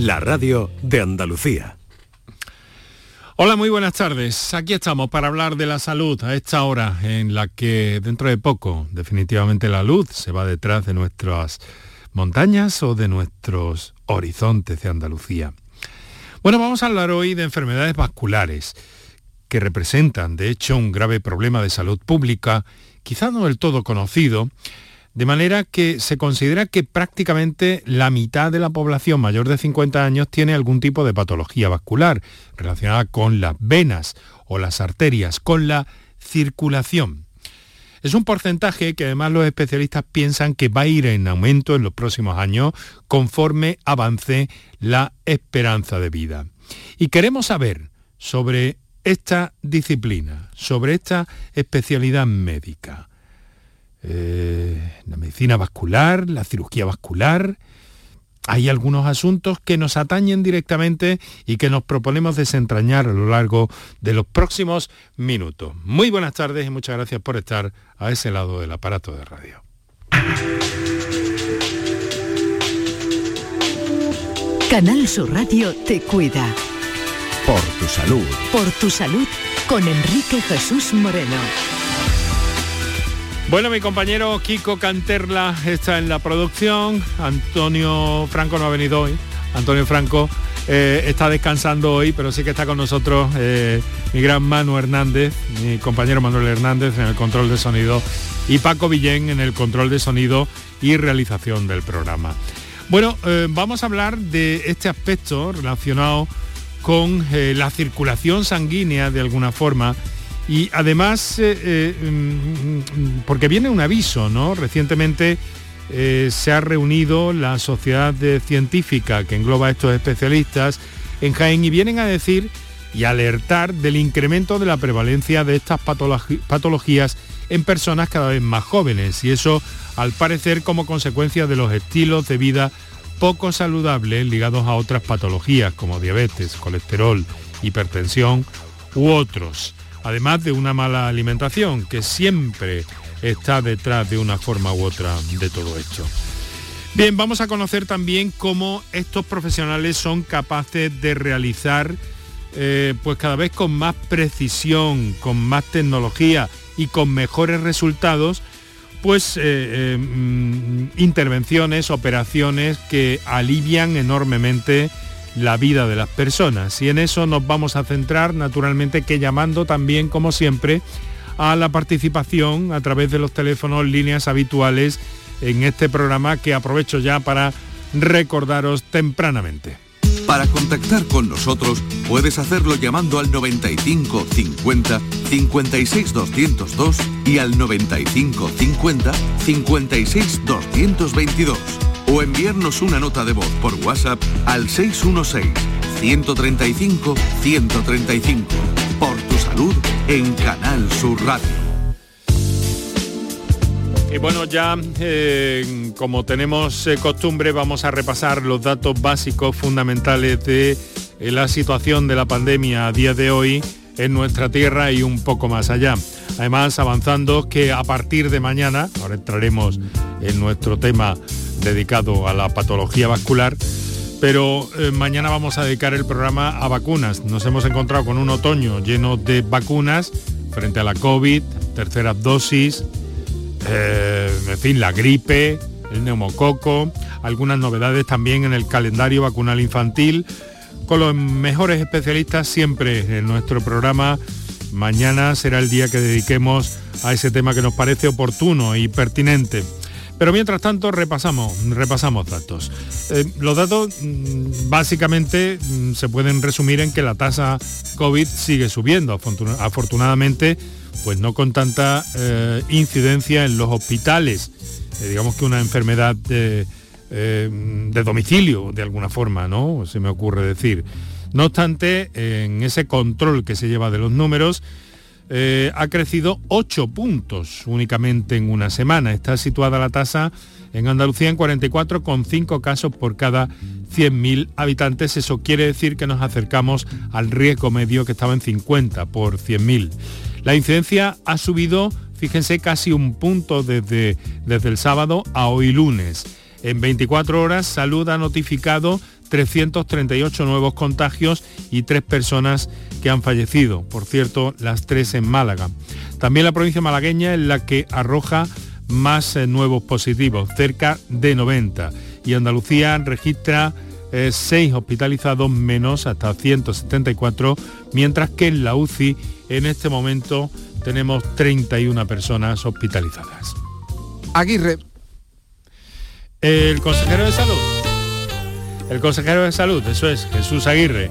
la radio de Andalucía. Hola, muy buenas tardes. Aquí estamos para hablar de la salud a esta hora en la que dentro de poco definitivamente la luz se va detrás de nuestras montañas o de nuestros horizontes de Andalucía. Bueno, vamos a hablar hoy de enfermedades vasculares que representan de hecho un grave problema de salud pública, quizá no del todo conocido, de manera que se considera que prácticamente la mitad de la población mayor de 50 años tiene algún tipo de patología vascular relacionada con las venas o las arterias, con la circulación. Es un porcentaje que además los especialistas piensan que va a ir en aumento en los próximos años conforme avance la esperanza de vida. Y queremos saber sobre esta disciplina, sobre esta especialidad médica. Eh, la medicina vascular, la cirugía vascular. Hay algunos asuntos que nos atañen directamente y que nos proponemos desentrañar a lo largo de los próximos minutos. Muy buenas tardes y muchas gracias por estar a ese lado del aparato de radio. Canal Sur Radio te cuida. Por tu salud. Por tu salud con Enrique Jesús Moreno. Bueno, mi compañero Kiko Canterla está en la producción, Antonio Franco no ha venido hoy, Antonio Franco eh, está descansando hoy, pero sí que está con nosotros eh, mi gran Manu Hernández, mi compañero Manuel Hernández en el control de sonido y Paco Villén en el control de sonido y realización del programa. Bueno, eh, vamos a hablar de este aspecto relacionado con la circulación sanguínea de alguna forma y además, eh, eh, mm, porque viene un aviso, ¿no? Recientemente eh, se ha reunido la sociedad científica que engloba a estos especialistas en Jaén y vienen a decir y alertar del incremento de la prevalencia de estas patologías en personas cada vez más jóvenes y eso al parecer como consecuencia de los estilos de vida poco saludables ligados a otras patologías como diabetes, colesterol, hipertensión u otros además de una mala alimentación, que siempre está detrás de una forma u otra de todo esto. Bien, vamos a conocer también cómo estos profesionales son capaces de realizar, eh, pues cada vez con más precisión, con más tecnología y con mejores resultados, pues eh, eh, mm, intervenciones, operaciones que alivian enormemente la vida de las personas. Y en eso nos vamos a centrar, naturalmente, que llamando también, como siempre, a la participación a través de los teléfonos líneas habituales en este programa que aprovecho ya para recordaros tempranamente. Para contactar con nosotros puedes hacerlo llamando al 95 50 56 202 y al 95 50 56 222 o enviarnos una nota de voz por WhatsApp al 616-135-135. Por tu salud en Canal Sur Radio. Y bueno, ya eh, como tenemos eh, costumbre, vamos a repasar los datos básicos fundamentales de eh, la situación de la pandemia a día de hoy en nuestra tierra y un poco más allá. Además, avanzando que a partir de mañana, ahora entraremos en nuestro tema dedicado a la patología vascular, pero eh, mañana vamos a dedicar el programa a vacunas. Nos hemos encontrado con un otoño lleno de vacunas frente a la COVID, terceras dosis, eh, en fin, la gripe, el neumococo, algunas novedades también en el calendario vacunal infantil, con los mejores especialistas siempre en nuestro programa. Mañana será el día que dediquemos a ese tema que nos parece oportuno y pertinente. Pero mientras tanto repasamos, repasamos datos. Eh, los datos mm, básicamente mm, se pueden resumir en que la tasa COVID sigue subiendo, afortunadamente, pues no con tanta eh, incidencia en los hospitales. Eh, digamos que una enfermedad de, de domicilio, de alguna forma, ¿no? Se me ocurre decir. No obstante, en ese control que se lleva de los números, eh, ha crecido 8 puntos únicamente en una semana. Está situada la tasa en Andalucía en 44,5 casos por cada 100.000 habitantes. Eso quiere decir que nos acercamos al riesgo medio que estaba en 50 por 100.000. La incidencia ha subido, fíjense, casi un punto desde, desde el sábado a hoy lunes. En 24 horas, Salud ha notificado 338 nuevos contagios y tres personas que han fallecido, por cierto, las tres en Málaga. También la provincia malagueña es la que arroja más eh, nuevos positivos, cerca de 90. Y Andalucía registra 6 eh, hospitalizados menos hasta 174, mientras que en la UCI en este momento tenemos 31 personas hospitalizadas. Aguirre. El consejero de salud. El consejero de salud, eso es, Jesús Aguirre,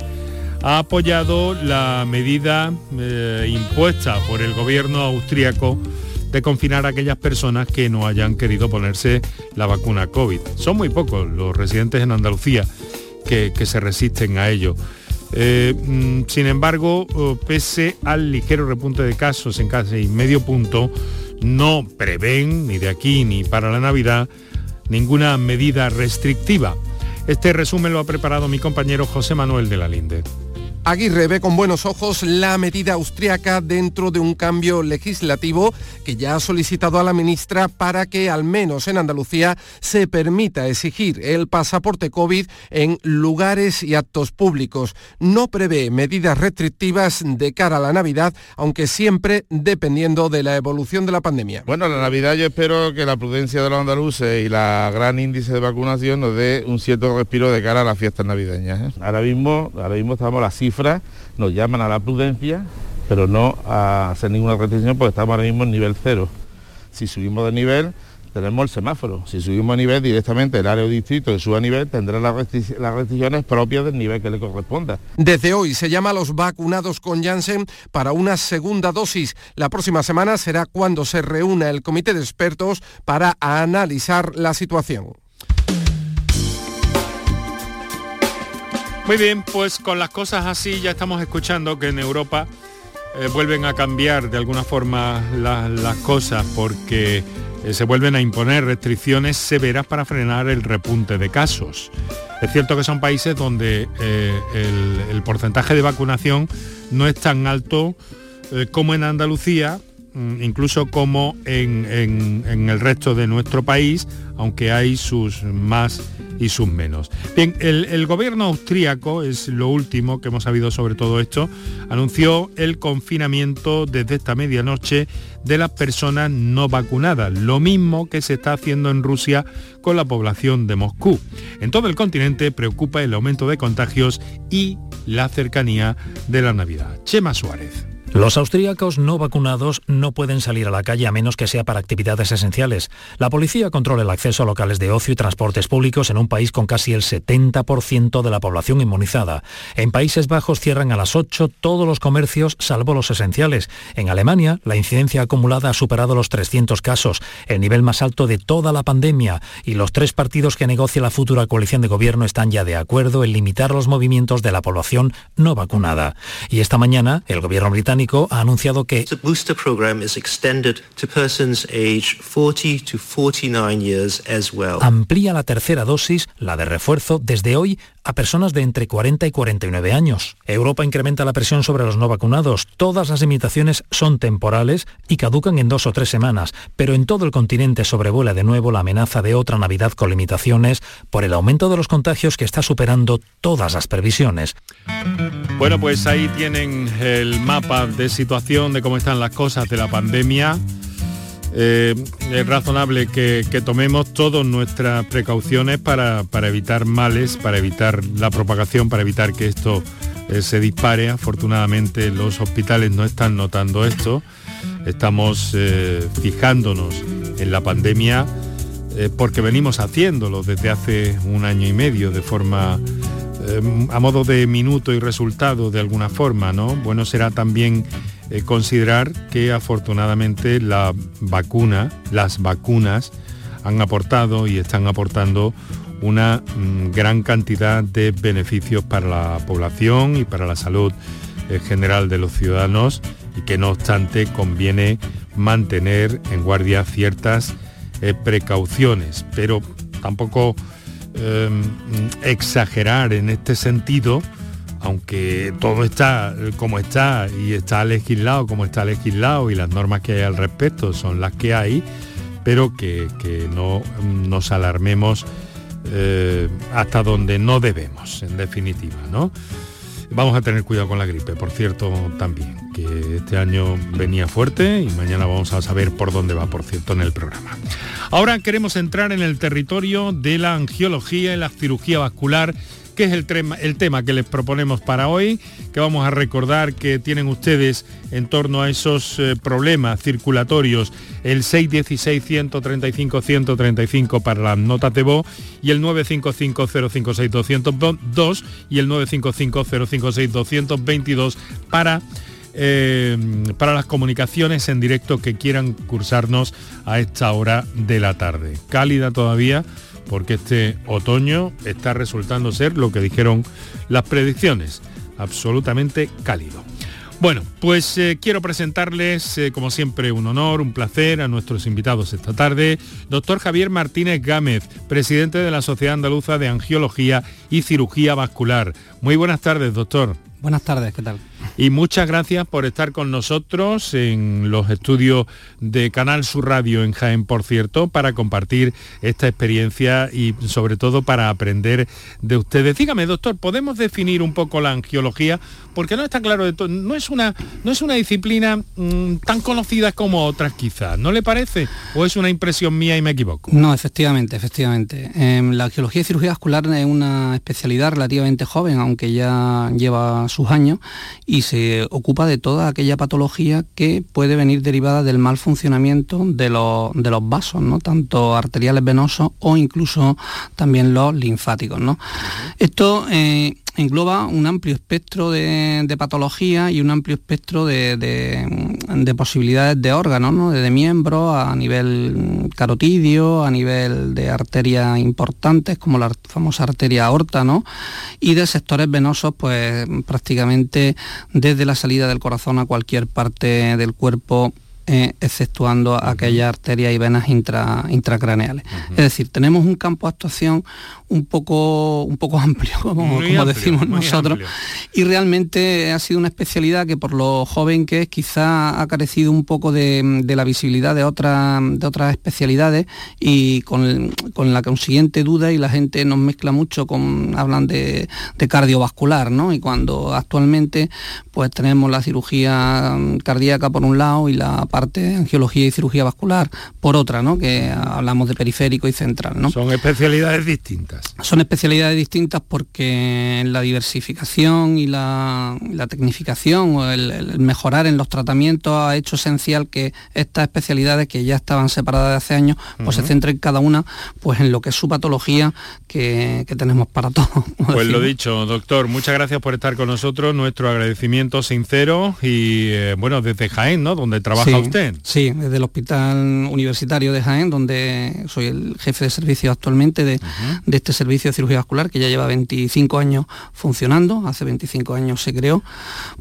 ha apoyado la medida eh, impuesta por el gobierno austríaco de confinar a aquellas personas que no hayan querido ponerse la vacuna COVID. Son muy pocos los residentes en Andalucía que, se resisten a ello. Eh, mm, sin embargo, oh, pese al ligero repunte de casos en casi medio punto, no prevén, ni de aquí ni para la Navidad, ninguna medida restrictiva. Este resumen lo ha preparado mi compañero José Manuel de la Linde. Aguirre ve con buenos ojos la medida austriaca dentro de un cambio legislativo que ya ha solicitado a la ministra para que al menos en Andalucía se permita exigir el pasaporte COVID en lugares y actos públicos. No prevé medidas restrictivas de cara a la Navidad, aunque siempre dependiendo de la evolución de la pandemia. Bueno, la Navidad yo espero que la prudencia de los andaluces y la gran índice de vacunación nos dé un cierto respiro de cara a las fiestas navideñas. ¿eh? Ahora mismo, ahora mismo estamos las cifras nos llaman a la prudencia, pero no a hacer ninguna restricción porque estamos ahora mismo en nivel cero. Si subimos de nivel, tenemos el semáforo. Si subimos a nivel directamente el área o distrito que suba a nivel, tendrá las, restricciones propias del nivel que le corresponda. Desde hoy se llama a los vacunados con Janssen para una segunda dosis. La próxima semana será cuando se reúna el comité de expertos para analizar la situación. Muy bien, pues con las cosas así ya estamos escuchando que en Europa eh, vuelven a cambiar de alguna forma las cosas porque eh, se vuelven a imponer restricciones severas para frenar el repunte de casos. Es cierto que son países donde eh, el, porcentaje de vacunación no es tan alto como en Andalucía, incluso como en, el resto de nuestro país, aunque hay sus más y sus menos. Bien, el, gobierno austríaco, es lo último que hemos sabido sobre todo esto, anunció el confinamiento desde esta medianoche de las personas no vacunadas, lo mismo que se está haciendo en Rusia con la población de Moscú. En todo el continente preocupa el aumento de contagios y la cercanía de la Navidad. Chema Suárez. Los austríacos no vacunados no pueden salir a la calle a menos que sea para actividades esenciales. La policía controla el acceso a locales de ocio y transportes públicos en un país con casi el 70% de la población inmunizada. En Países Bajos cierran a las 8 todos los comercios salvo los esenciales. En Alemania, la incidencia acumulada ha superado los 300 casos, el nivel más alto de toda la pandemia, y los tres partidos que negocia la futura coalición de gobierno están ya de acuerdo en limitar los movimientos de la población no vacunada. Y esta mañana, el gobierno británico ha anunciado que amplía la tercera dosis, la de refuerzo, desde hoy a personas de entre 40 y 49 años. Europa incrementa la presión sobre los no vacunados. Todas las limitaciones son temporales y caducan en dos o tres semanas, pero en todo el continente sobrevuela de nuevo la amenaza de otra Navidad con limitaciones por el aumento de los contagios que está superando todas las previsiones. Bueno, pues ahí tienen el mapa de situación de cómo están las cosas de la pandemia. Eh, es razonable que, tomemos todas nuestras precauciones para, evitar males, para evitar la propagación, para evitar que esto eh, se dispare. Afortunadamente los hospitales no están notando esto. Estamos eh, fijándonos en la pandemia porque venimos haciéndolo desde hace un año y medio de forma a modo de minuto y resultado de alguna forma, ¿no? Bueno será también eh, considerar que afortunadamente la vacuna, las vacunas han aportado y están aportando una mm, gran cantidad de beneficios para la población y para la salud eh, general de los ciudadanos y que no obstante conviene mantener en guardia ciertas eh, precauciones, pero tampoco em, exagerar en este sentido aunque todo está como está y está legislado como está legislado y las normas que hay al respecto son las que hay, pero que, no nos alarmemos eh, hasta donde no debemos, en definitiva, ¿no? Vamos a tener cuidado con la gripe, por cierto, también, que este año venía fuerte y mañana vamos a saber por dónde va, por cierto, en el programa. Ahora queremos entrar en el territorio de la angiología y la cirugía vascular que es el tema, el tema que les proponemos para hoy, que vamos a recordar que tienen ustedes en torno a esos eh, problemas circulatorios, el 616-135-135 para las notas de y el 955-056-202 y el 955-056-222 para eh, para las comunicaciones en directo que quieran cursarnos a esta hora de la tarde. Cálida todavía porque este otoño está resultando ser lo que dijeron las predicciones, absolutamente cálido. Bueno, pues eh, quiero presentarles, eh, como siempre, un honor, un placer a nuestros invitados esta tarde. Doctor Javier Martínez Gámez, presidente de la Sociedad Andaluza de Angiología y Cirugía Vascular. Muy buenas tardes, doctor. Buenas tardes, ¿qué tal? Y muchas gracias por estar con nosotros en los estudios de Canal Sur Radio en Jaén, por cierto, para compartir esta experiencia y sobre todo para aprender de ustedes. Dígame, doctor, ¿podemos definir un poco la angiología? Porque no está claro de todo, no es una, no es una disciplina mmm, tan conocida como otras quizás, ¿no le parece? ¿O es una impresión mía y me equivoco? No, efectivamente, efectivamente. Eh, la angiología y cirugía vascular es una especialidad relativamente joven, aunque ya lleva sus años, y se ocupa de toda aquella patología que puede venir derivada del mal funcionamiento de los, de los vasos, ¿no? tanto arteriales venosos o incluso también los linfáticos. ¿no? Esto eh, engloba un amplio espectro de, de patología y un amplio espectro de, de, de posibilidades de órganos, ¿no? de, miembros a nivel carotidio, a nivel de arterias importantes como la famosa arteria aorta, ¿no? y de sectores venosos pues prácticamente desde la salida del corazón a cualquier parte del cuerpo eh, exceptuando aquellas arterias y venas intra, intracraneales. Uh -huh. Es decir, tenemos un campo de actuación un poco, un poco amplio, como, como amplio, decimos nosotros, amplio. y realmente ha sido una especialidad que por lo joven que es quizá ha carecido un poco de, de la visibilidad de, otra, de otras especialidades y con, con, la consiguiente duda y la gente nos mezcla mucho con, hablan de, de cardiovascular, ¿no? Y cuando actualmente pues tenemos la cirugía cardíaca por un lado y la parte angiología y cirugía vascular por otra, ¿no? que hablamos de periférico y central. ¿no? Son especialidades distintas. Son especialidades distintas porque la diversificación y la, la tecnificación o el, el, mejorar en los tratamientos ha hecho esencial que estas especialidades que ya estaban separadas de hace años, pues uh -huh. se centren cada una pues en lo que es su patología que, que tenemos para todos. Pues decimos. lo dicho, doctor, muchas gracias por estar con nosotros, nuestro agradecimiento sincero y eh, bueno, desde Jaén, ¿no? Donde trabaja sí, usted? Sí, desde el Hospital Universitario de Jaén, donde soy el jefe de servicio actualmente de, uh -huh. de, este servicio de cirugía vascular, que ya lleva 25 años funcionando, hace 25 años se creó,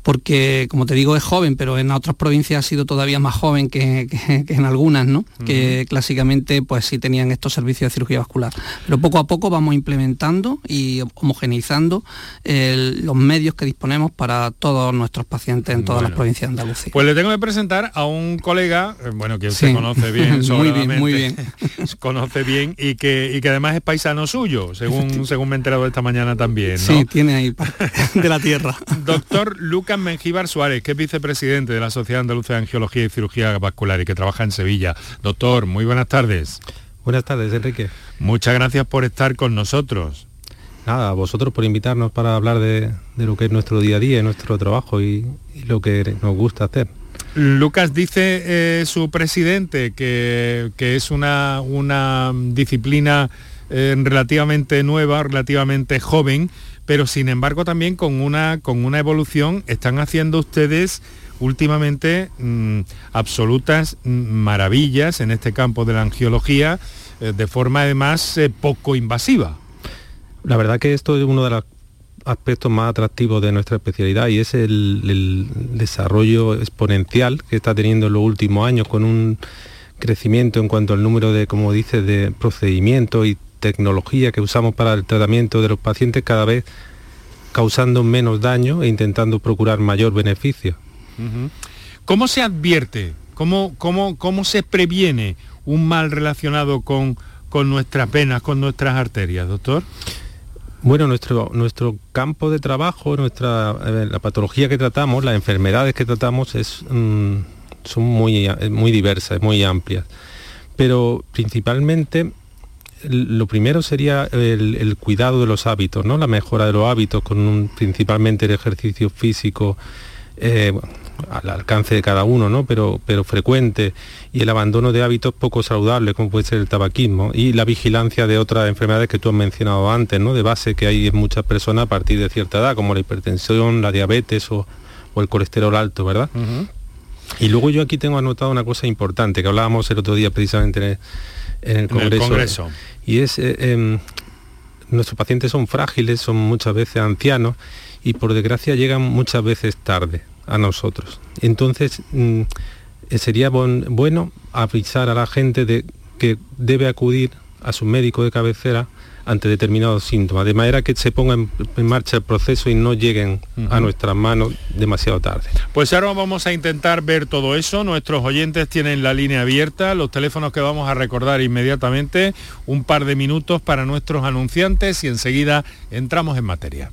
porque como te digo es joven, pero en otras provincias ha sido todavía más joven que, que, que en algunas, ¿no? Uh -huh. Que clásicamente pues sí tenían estos servicios de cirugía vascular. Pero poco a poco vamos implementando y homogeneizando el, los medios que disponemos para todos nuestros pacientes en todas bueno, las provincias de Andalucía. Pues le tengo que presentar a un colega, eh, bueno, que usted sí. conoce bien, muy bien, muy bien. conoce bien y que, y que además es paisano suyo, según, según me he enterado esta mañana también. ¿no? Sí, tiene ahí de la tierra. Doctor Lucas Mengíbar Suárez, que es vicepresidente de la Sociedad Andaluza de Angiología y Cirugía Vascular y que trabaja en Sevilla. Doctor, muy buenas tardes. Buenas tardes, Enrique. Muchas gracias por estar con nosotros. Nada, a vosotros por invitarnos para hablar de, de lo que es nuestro día a día, nuestro trabajo y, y lo que nos gusta hacer. Lucas dice eh, su presidente que, que es una, una disciplina eh, relativamente nueva, relativamente joven, pero sin embargo también con una, con una evolución están haciendo ustedes últimamente mmm, absolutas maravillas en este campo de la angiología, eh, de forma además poco invasiva. La verdad que esto es uno de los aspectos más atractivos de nuestra especialidad y es el, desarrollo exponencial que está teniendo en los últimos años con un crecimiento en cuanto al número de, como dice, de procedimientos y tecnología que usamos para el tratamiento de los pacientes cada vez causando menos daño e intentando procurar mayor beneficio. ¿Cómo se advierte? ¿Cómo, cómo, ¿Cómo se previene un mal relacionado con con nuestras venas, con nuestras arterias, doctor? Bueno, nuestro, nuestro campo de trabajo, nuestra, la patología que tratamos, las enfermedades que tratamos es, mm, son muy, muy diversas, muy amplias. Pero principalmente lo primero sería el, cuidado de los hábitos, ¿no? la mejora de los hábitos, con principalmente el ejercicio físico eh, al alcance de cada uno, ¿no? pero, pero frecuente, y el abandono de hábitos poco saludables, como puede ser el tabaquismo, y la vigilancia de otras enfermedades que tú has mencionado antes, ¿no? de base que hay en muchas personas a partir de cierta edad, como la hipertensión, la diabetes o, el colesterol alto, ¿verdad? Y luego yo aquí tengo anotado una cosa importante, que hablábamos el otro día precisamente en el, Congreso. Y es, eh, em, nuestros pacientes son frágiles, son muchas veces ancianos, y por desgracia llegan muchas veces tarde a nosotros. Entonces, mm, sería bueno avisar a la gente de que debe acudir a su médico de cabecera ante determinados síntomas, de manera que se ponga en, marcha el proceso y no lleguen a nuestras manos demasiado tarde. Pues ahora vamos a intentar ver todo eso. Nuestros oyentes tienen la línea abierta, los teléfonos que vamos a recordar inmediatamente, un par de minutos para nuestros anunciantes y enseguida entramos en materia.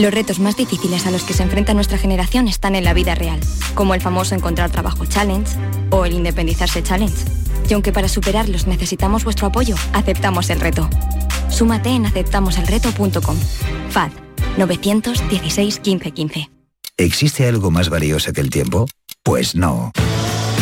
los retos más difíciles a los que se enfrenta nuestra generación están en la vida real, como el famoso Encontrar Trabajo Challenge o el Independizarse Challenge. Y aunque para superarlos necesitamos vuestro apoyo, aceptamos el reto. Súmate en aceptamoselreto.com. FAD 916 1515. ¿Existe algo más valioso que el tiempo? Pues no.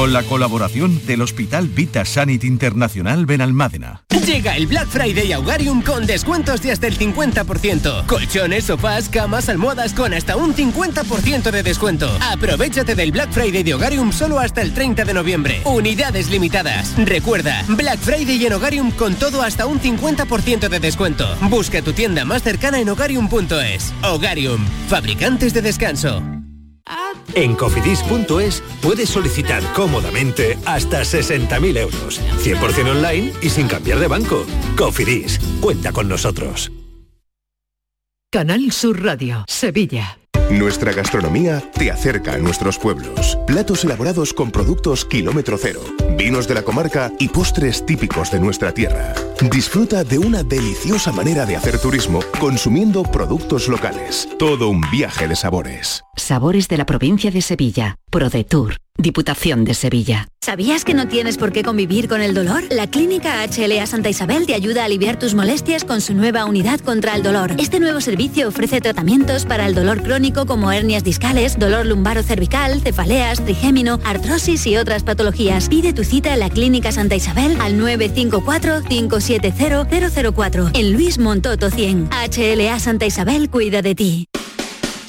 con la colaboración del Hospital Vita Sanit Internacional Benalmádena. Llega el Black Friday a Hogarium con descuentos de hasta el 50%. Colchones, sofás, camas, almohadas con hasta un 50% de descuento. Aprovechate del Black Friday de Hogarium solo hasta el 30 de noviembre. Unidades limitadas. Recuerda, Black Friday en Hogarium con todo hasta un 50% de descuento. Busca tu tienda más cercana en hogarium.es. Hogarium, fabricantes de descanso. En cofidis.es puedes solicitar cómodamente hasta 60.000 euros, 100% online y sin cambiar de banco. Cofidis, cuenta con nosotros. Canal Sur Radio, Sevilla. Nuestra gastronomía te acerca a nuestros pueblos. Platos elaborados con productos kilómetro cero, vinos de la comarca y postres típicos de nuestra tierra. Disfruta de una deliciosa manera de hacer turismo consumiendo productos locales. Todo un viaje de sabores. Sabores de la provincia de Sevilla. ProDetour. Diputación de Sevilla. ¿Sabías que no tienes por qué convivir con el dolor? La Clínica HLA Santa Isabel te ayuda a aliviar tus molestias con su nueva unidad contra el dolor. Este nuevo servicio ofrece tratamientos para el dolor crónico como hernias discales, dolor lumbaro cervical, cefaleas, trigémino, artrosis y otras patologías. Pide tu cita en la Clínica Santa Isabel al 954-570-004 en Luis Montoto 100. HLA Santa Isabel cuida de ti.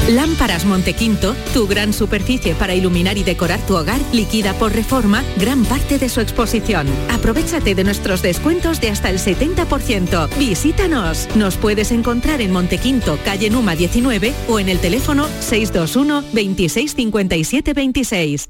Lámparas Montequinto, tu gran superficie para iluminar y decorar tu hogar, liquida por reforma gran parte de su exposición. Aprovechate de nuestros descuentos de hasta el 70%. Visítanos. Nos puedes encontrar en Montequinto, calle Numa 19 o en el teléfono 621 26 57 26.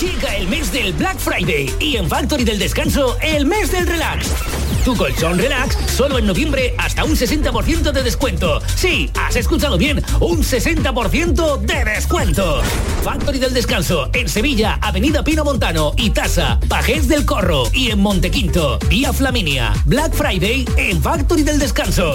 Llega el mes del Black Friday y en Factory del Descanso el mes del relax. Tu colchón relax solo en noviembre hasta un 60% de descuento. Sí, has escuchado bien, un 60% de descuento. Factory del Descanso en Sevilla, Avenida Pino Montano y Tasa, Pajés del Corro y en Montequinto, Vía Flaminia. Black Friday en Factory del Descanso.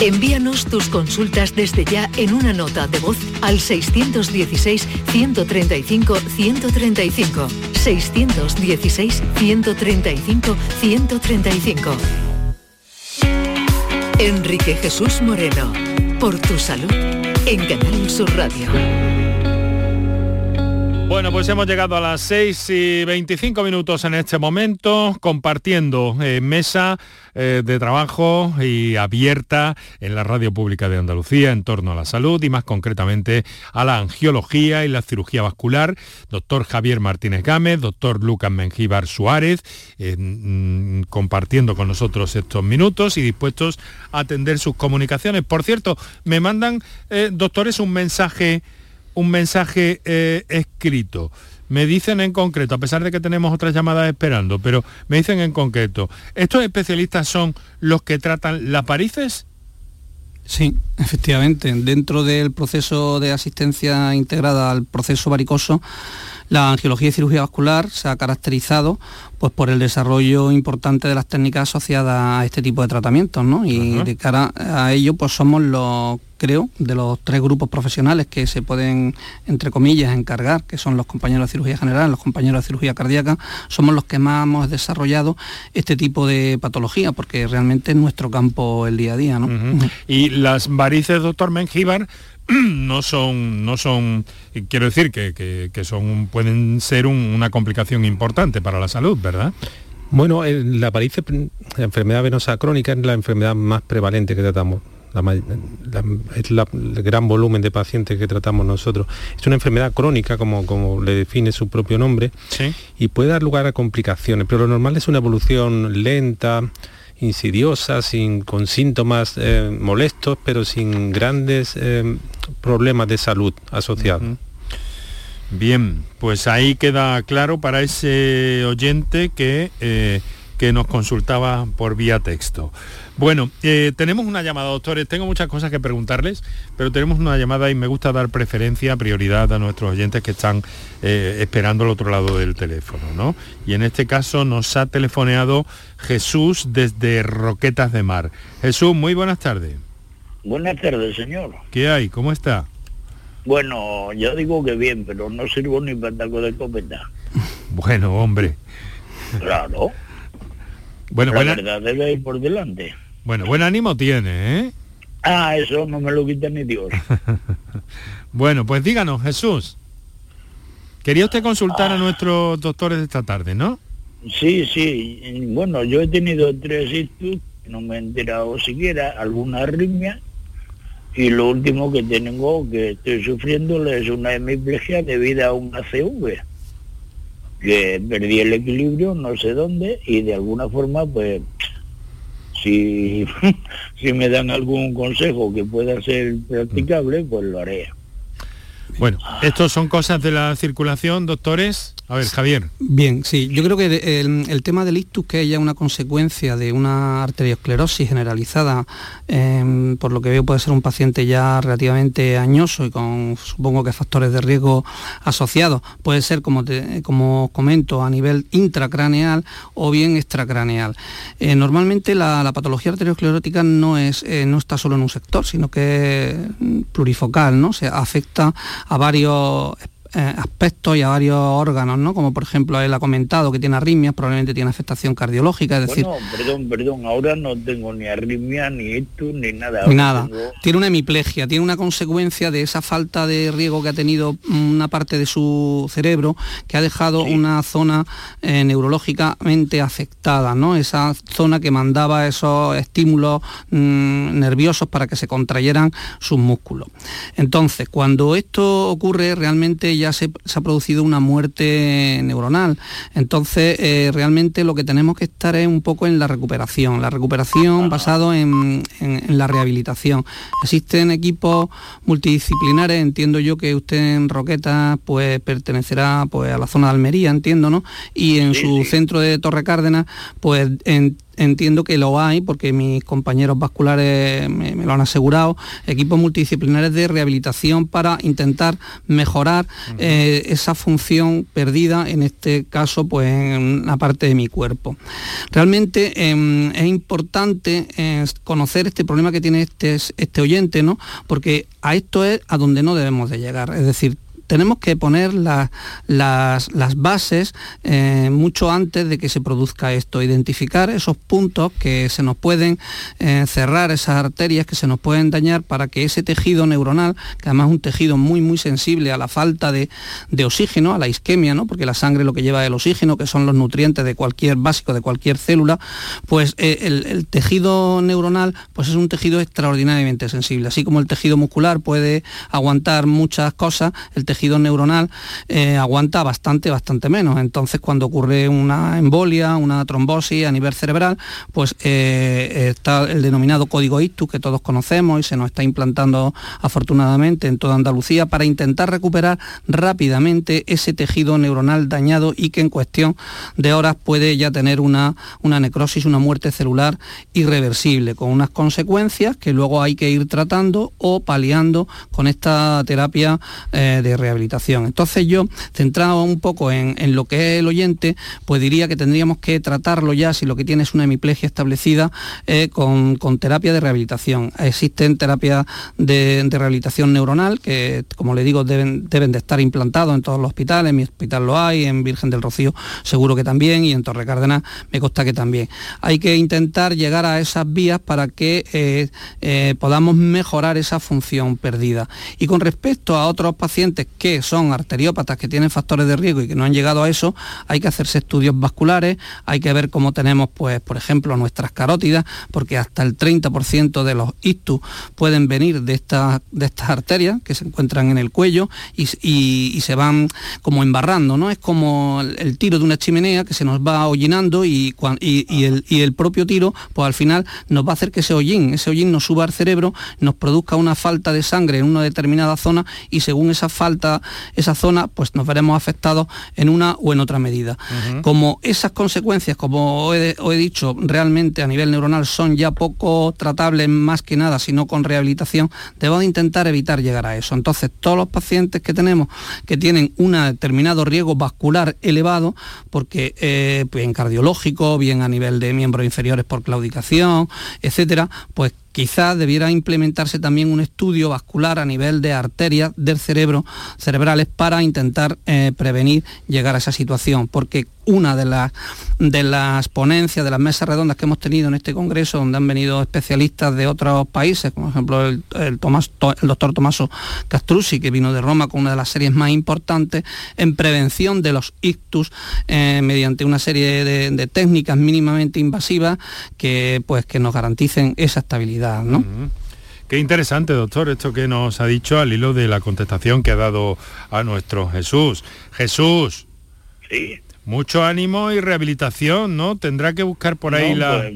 Envíanos tus consultas desde ya en una nota de voz al 616-135-135. 616-135-135. Enrique Jesús Moreno, por tu salud, en Canal Sur Radio. Bueno, pues hemos llegado a las 6 y 25 minutos en este momento, compartiendo eh, mesa eh, de trabajo y abierta en la radio pública de Andalucía en torno a la salud y más concretamente a la angiología y la cirugía vascular. Doctor Javier Martínez Gámez, doctor Lucas Mengíbar Suárez, eh, mm, compartiendo con nosotros estos minutos y dispuestos a atender sus comunicaciones. Por cierto, me mandan, doctores, un mensaje un mensaje eh, escrito. Me dicen en concreto, a pesar de que tenemos otras llamadas esperando, pero me dicen en concreto, ¿estos especialistas son los que tratan las parices? Sí, efectivamente. Dentro del proceso de asistencia integrada al proceso varicoso, la angiología y cirugía vascular se ha caracterizado pues, por el desarrollo importante de las técnicas asociadas a este tipo de tratamientos, ¿no? Y de cara a ello, pues somos los, creo, de los tres grupos profesionales que se pueden, entre comillas, encargar, que son los compañeros de cirugía general, los compañeros de cirugía cardíaca, somos los que más hemos desarrollado este tipo de patología, porque realmente es nuestro campo el día a día, ¿no? Y las varices, doctor Mengíbar, no son, no son, quiero decir que, son, pueden ser una complicación importante para la salud, ¿verdad? Bueno, la varice, la enfermedad venosa crónica es la enfermedad más prevalente que tratamos. es el gran volumen de pacientes que tratamos nosotros. Es una enfermedad crónica, como, como le define su propio nombre, y puede dar lugar a complicaciones, pero lo normal es una evolución lenta, insidiosa, sin, con síntomas eh, molestos, pero sin grandes eh, problemas de salud asociados. Bien, pues ahí queda claro para ese oyente que, eh, que nos consultaba por vía texto. Bueno, eh, tenemos una llamada, doctores. Tengo muchas cosas que preguntarles, pero tenemos una llamada y me gusta dar preferencia, prioridad a nuestros oyentes que están eh, esperando al otro lado del teléfono, ¿no? Y en este caso nos ha telefoneado Jesús desde Roquetas de Mar. Jesús, muy buenas tardes. Buenas tardes, señor. ¿Qué hay? ¿Cómo está? Bueno, yo digo que bien, pero no sirvo ni para taco de escopeta. Bueno, hombre. Claro. Bueno, La verdad debe ir por delante. Bueno, buen ánimo tiene, ¿eh? Ah, eso no me lo quita ni Dios. bueno, pues díganos, Jesús. Quería usted consultar a nuestros doctores de esta tarde, ¿no? Sí, sí. Bueno, yo he tenido tres hijos, no me he enterado siquiera, alguna arritmia, Y lo último que tengo, que estoy sufriendo, es una hemiplegia debido a una CV. Que perdí el equilibrio, no sé dónde, y de alguna forma, pues, si, si me dan algún consejo que pueda ser practicable, pues lo haré. Bueno, estos son cosas de la circulación, doctores. A ver, Javier. Bien, sí, yo creo que el, tema del ictus, que es ya una consecuencia de una arteriosclerosis generalizada, em, por lo que veo puede ser un paciente ya relativamente añoso y con supongo que factores de riesgo asociados, puede ser, como, como comento, a nivel intracraneal o bien extracraneal. Eh, normalmente la, patología arteriosclerótica no, es, eh, no está solo en un sector, sino que es plurifocal, ¿no? Se afecta a varios aspectos y a varios órganos, ¿no? Como por ejemplo él ha comentado que tiene arritmias, probablemente tiene afectación cardiológica, es decir... perdón, perdón, ahora no tengo ni arritmia, ni esto, ni nada. nada. Tiene una hemiplegia, tiene una consecuencia de esa falta de riego que ha tenido una parte de su cerebro que ha dejado una zona eh, neurológicamente afectada, ¿no? Esa zona que mandaba esos estímulos mm, nerviosos para que se contrayeran sus músculos. Entonces, cuando esto ocurre, realmente ya se, ha producido una muerte neuronal. Entonces, eh, realmente lo que tenemos que estar es un poco en la recuperación, la recuperación basado en, la rehabilitación. Existen equipos multidisciplinares, entiendo yo que usted en Roqueta pues pertenecerá pues a la zona de Almería, entiendo, ¿no? Y en su centro de Torre Cárdenas, pues en entiendo que lo hay porque mis compañeros vasculares me, lo han asegurado, equipos multidisciplinares de rehabilitación para intentar mejorar eh, esa función perdida, en este caso pues en una parte de mi cuerpo. Realmente em, es importante eh, conocer este problema que tiene este, este oyente, ¿no? porque a esto es a donde no debemos de llegar, es decir, tenemos que poner las, bases eh, mucho antes de que se produzca esto, identificar esos puntos que se nos pueden eh, cerrar, esas arterias que se nos pueden dañar para que ese tejido neuronal, que además es un tejido muy muy sensible a la falta de, oxígeno, a la isquemia, ¿no? porque la sangre lo que lleva es el oxígeno, que son los nutrientes de cualquier básico, de cualquier célula, pues eh, el, el, tejido neuronal pues es un tejido extraordinariamente sensible, así como el tejido muscular puede aguantar muchas cosas, el tejido tejido neuronal eh, aguanta bastante, bastante menos. Entonces, cuando ocurre una embolia, una trombosis a nivel cerebral, pues eh, está el denominado código ictus que todos conocemos y se nos está implantando afortunadamente en toda Andalucía para intentar recuperar rápidamente ese tejido neuronal dañado y que en cuestión de horas puede ya tener una, una necrosis, una muerte celular irreversible, con unas consecuencias que luego hay que ir tratando o paliando con esta terapia eh, de rehabilitación. Entonces yo, centrado un poco en, lo que es el oyente, pues diría que tendríamos que tratarlo ya, si lo que tiene es una hemiplegia establecida, eh, con, terapia de rehabilitación. Existen terapias de, rehabilitación neuronal que, como le digo, deben, deben de estar implantados en todos los hospitales. En mi hospital lo hay, en Virgen del Rocío seguro que también y en Torre Cárdenas me consta que también. Hay que intentar llegar a esas vías para que eh, eh, podamos mejorar esa función perdida. Y con respecto a otros pacientes que son arteriópatas, que tienen factores de riesgo y que no han llegado a eso, hay que hacerse estudios vasculares, hay que ver cómo tenemos, pues, por ejemplo, nuestras carótidas, porque hasta el 30% de los ictus pueden venir de, estas de estas arterias que se encuentran en el cuello y, se van como embarrando, ¿no? Es como el, tiro de una chimenea que se nos va hollinando y, y, el, y el propio tiro, pues al final nos va a hacer que ese hollín, ese hollín nos suba al cerebro, nos produzca una falta de sangre en una determinada zona y según esa falta esa zona, pues nos veremos afectados en una o en otra medida. Como esas consecuencias, como he, he, dicho, realmente a nivel neuronal son ya poco tratables más que nada, sino con rehabilitación, debemos de intentar evitar llegar a eso. Entonces, todos los pacientes que tenemos que tienen un determinado riesgo vascular elevado, porque eh, bien cardiológico, bien a nivel de miembros inferiores por claudicación, etcétera, pues quizás debiera implementarse también un estudio vascular a nivel de arterias del cerebro, cerebrales, para intentar eh, prevenir llegar a esa situación, porque una de las, de las ponencias, de las mesas redondas que hemos tenido en este congreso, donde han venido especialistas de otros países, como por ejemplo el, el, el doctor Tomaso Castrucci, que vino de Roma con una de las series más importantes en prevención de los ictus eh, mediante una serie de, técnicas mínimamente invasivas que, pues, que nos garanticen esa estabilidad. ¿no? Qué interesante, doctor, esto que nos ha dicho al hilo de la contestación que ha dado a nuestro Jesús. Jesús. Sí. Mucho ánimo y rehabilitación, ¿no? Tendrá que buscar por ahí la... Pues,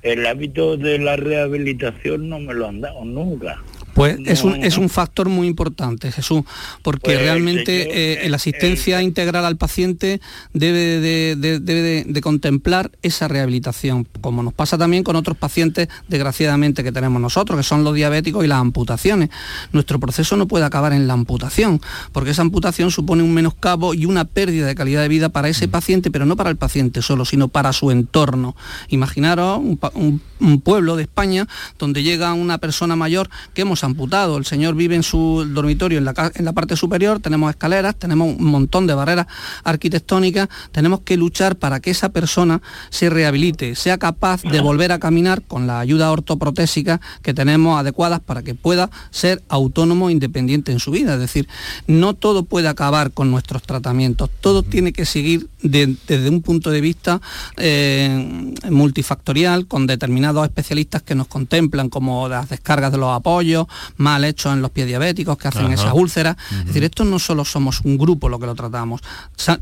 el hábito de la rehabilitación no me lo han dado nunca. Pues es, un, es un factor muy importante, Jesús, porque Pues, realmente eh, la asistencia integral al paciente debe, de, de- debe de contemplar esa rehabilitación, como nos pasa también con otros pacientes, desgraciadamente, que tenemos nosotros, que son los diabéticos y las amputaciones. Nuestro proceso no puede acabar en la amputación, porque esa amputación supone un menoscabo y una pérdida de calidad de vida para ese paciente, pero no para el paciente solo, sino para su entorno. Imaginaros un- un pueblo de España donde llega una persona mayor que hemos amputado. El señor vive en su dormitorio en la, en la parte superior, tenemos escaleras, tenemos un montón de barreras arquitectónicas, tenemos que luchar para que esa persona se rehabilite, sea capaz de volver a caminar con la ayuda ortoprotésica que tenemos adecuadas para que pueda ser autónomo e independiente en su vida. Es decir, no todo puede acabar con nuestros tratamientos, todo tiene que seguir de- desde un punto de vista eh, multifactorial, con determinados especialistas que nos contemplan, como las descargas de los apoyos, mal hechos en los pies diabéticos que hacen Ajá. esas úlceras. Es decir, esto no solo somos un grupo lo que lo tratamos,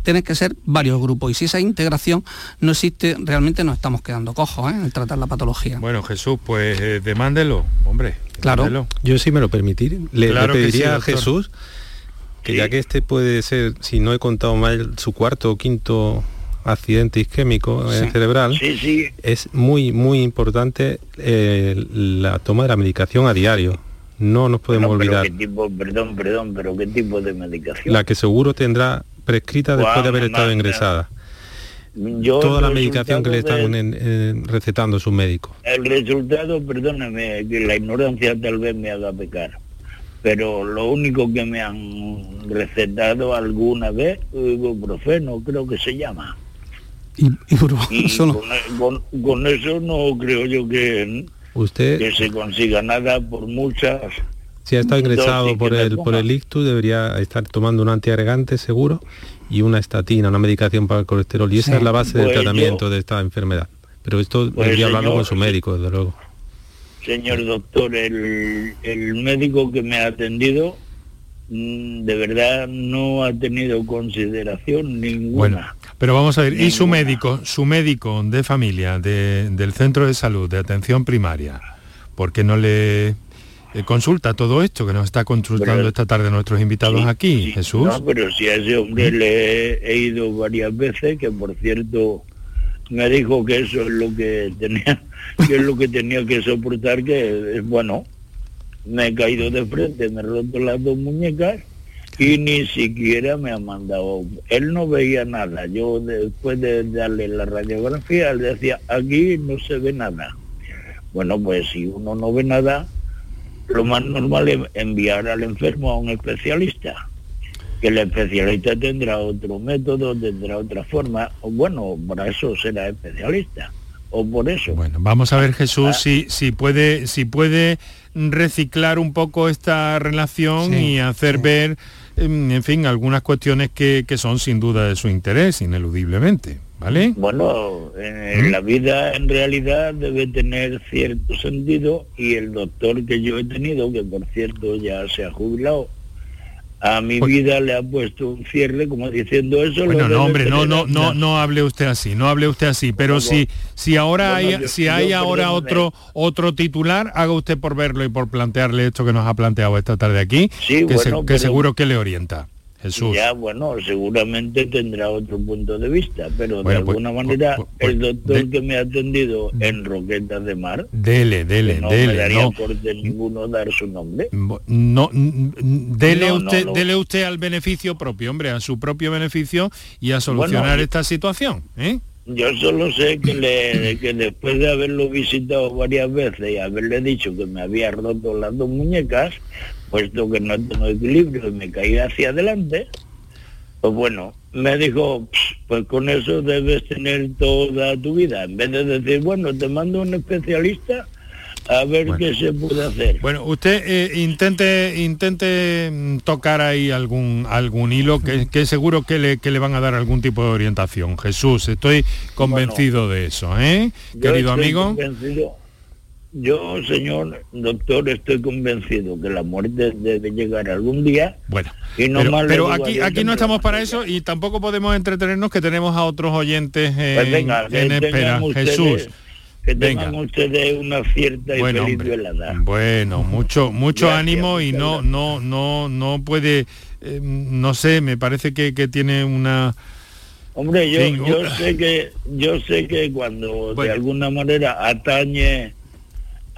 tienen que ser varios grupos y si esa integración no existe, realmente nos estamos quedando cojos ¿eh? en tratar la patología. Bueno, Jesús, pues eh, demándelo, hombre. Claro. demándelo. Yo sí me lo permitir, le, Claro le que sí, pediría a. Jesús que ya que este puede ser, si no he contado mal, su cuarto o quinto accidente isquémico eh, Sí. cerebral, Sí, sí. es muy, muy importante eh, la toma de la medicación a diario. No nos podemos Bueno, olvidar. ¿qué tipo, perdón, perdón, pero qué tipo de medicación? La que seguro tendrá prescrita después de haber estado ingresada. Yo Toda la medicación que le están del- en- recetando sus médicos. El resultado, perdóname, que la ignorancia tal vez me haga pecar, pero lo único que me han recetado alguna vez, ibuprofeno creo que se llama. Y, Y con, con- con eso no creo yo que, Usted, que se consiga nada por muchas... si ha estado ingresado por el, por el ictus, debería estar tomando un antiagregante seguro y una estatina, una medicación para el colesterol. Y esa Sí. es la base del Pues yo- tratamiento de esta enfermedad. Pero esto Pues, debería hablarlo señor, con su médico, desde luego. Señor doctor, el, el médico que me ha atendido mm, de verdad no ha tenido consideración ninguna. Bueno, pero vamos a ver, ¿y su médico, su médico de familia, de- del centro de salud, de atención primaria, por qué no le eh, consulta todo esto que nos está consultando Pero- esta tarde nuestros invitados aquí, Jesús? No, pero si a ese hombre le he ido varias veces, que por cierto me dijo que eso es lo que tenía, que es lo que tenía que soportar, que eh, bueno, me he caído de frente, me he roto las dos muñecas y ni siquiera me ha mandado. Él no veía nada. Yo después de darle la radiografía, él decía, aquí no se ve nada. Bueno, pues si uno no ve nada, lo más normal es enviar al enfermo a un especialista que el especialista tendrá otro método, tendrá otra forma, o bueno, para eso será especialista, o por eso. Bueno, vamos a ver Jesús si, si puede si puede reciclar un poco esta relación Sí, y hacer ver, en fin, algunas cuestiones que, que son sin duda de su interés, ineludiblemente, ¿vale? Bueno, en la vida en realidad debe tener cierto sentido y el doctor que yo he tenido, que por cierto ya se ha jubilado, a mi vida le ha puesto un cierre como diciendo eso. Bueno, no, hombre, no, no, no, no hable usted así, no hable usted así, pero Bueno, si, si ahora bueno, hay, yo- si hay ahora otro, otro titular, haga usted por verlo y por plantearle esto que nos ha planteado esta tarde aquí, Sí, que, se- bueno, que pero- seguro que le orienta. Jesús. Ya, bueno, seguramente tendrá otro punto de vista, pero Bueno, de pues, alguna manera pues, el doctor de- que me ha atendido en Roquetas de Mar, Dele, dele, no me dele, daría no, corte ninguno dar su nombre. no, n- dele No, no, usted, lo- dele usted al beneficio propio, hombre, a su propio beneficio y a solucionar Bueno, esta situación, ¿eh? Yo solo sé que, le, que después de haberlo visitado varias veces y haberle dicho que me había roto las dos muñecas, puesto que no tengo equilibrio y me caí hacia adelante, pues bueno, me dijo, "Ps, pues con eso debes tener toda tu vida. En vez de decir, bueno, te mando a un especialista a ver qué se puede hacer. Bueno, usted eh, intente intente mm, tocar ahí algún algún hilo que, que seguro que le, que le van a dar algún tipo de orientación. Jesús, estoy convencido de eso, ¿eh? Querido estoy amigo. convencido- yo, señor doctor, estoy convencido que la muerte debe llegar algún día. Bueno, pero, aquí, aquí no estamos para eso y tampoco podemos entretenernos que tenemos a otros oyentes pues en, espera. Jesús. Que tengan ustedes una cierta y bueno, feliz Bueno, mucho, mucho ánimo y no, no, no, no puede, eh, no sé, me parece que, que tiene una Hombre, yo, yo sé que yo sé que cuando de alguna manera atañe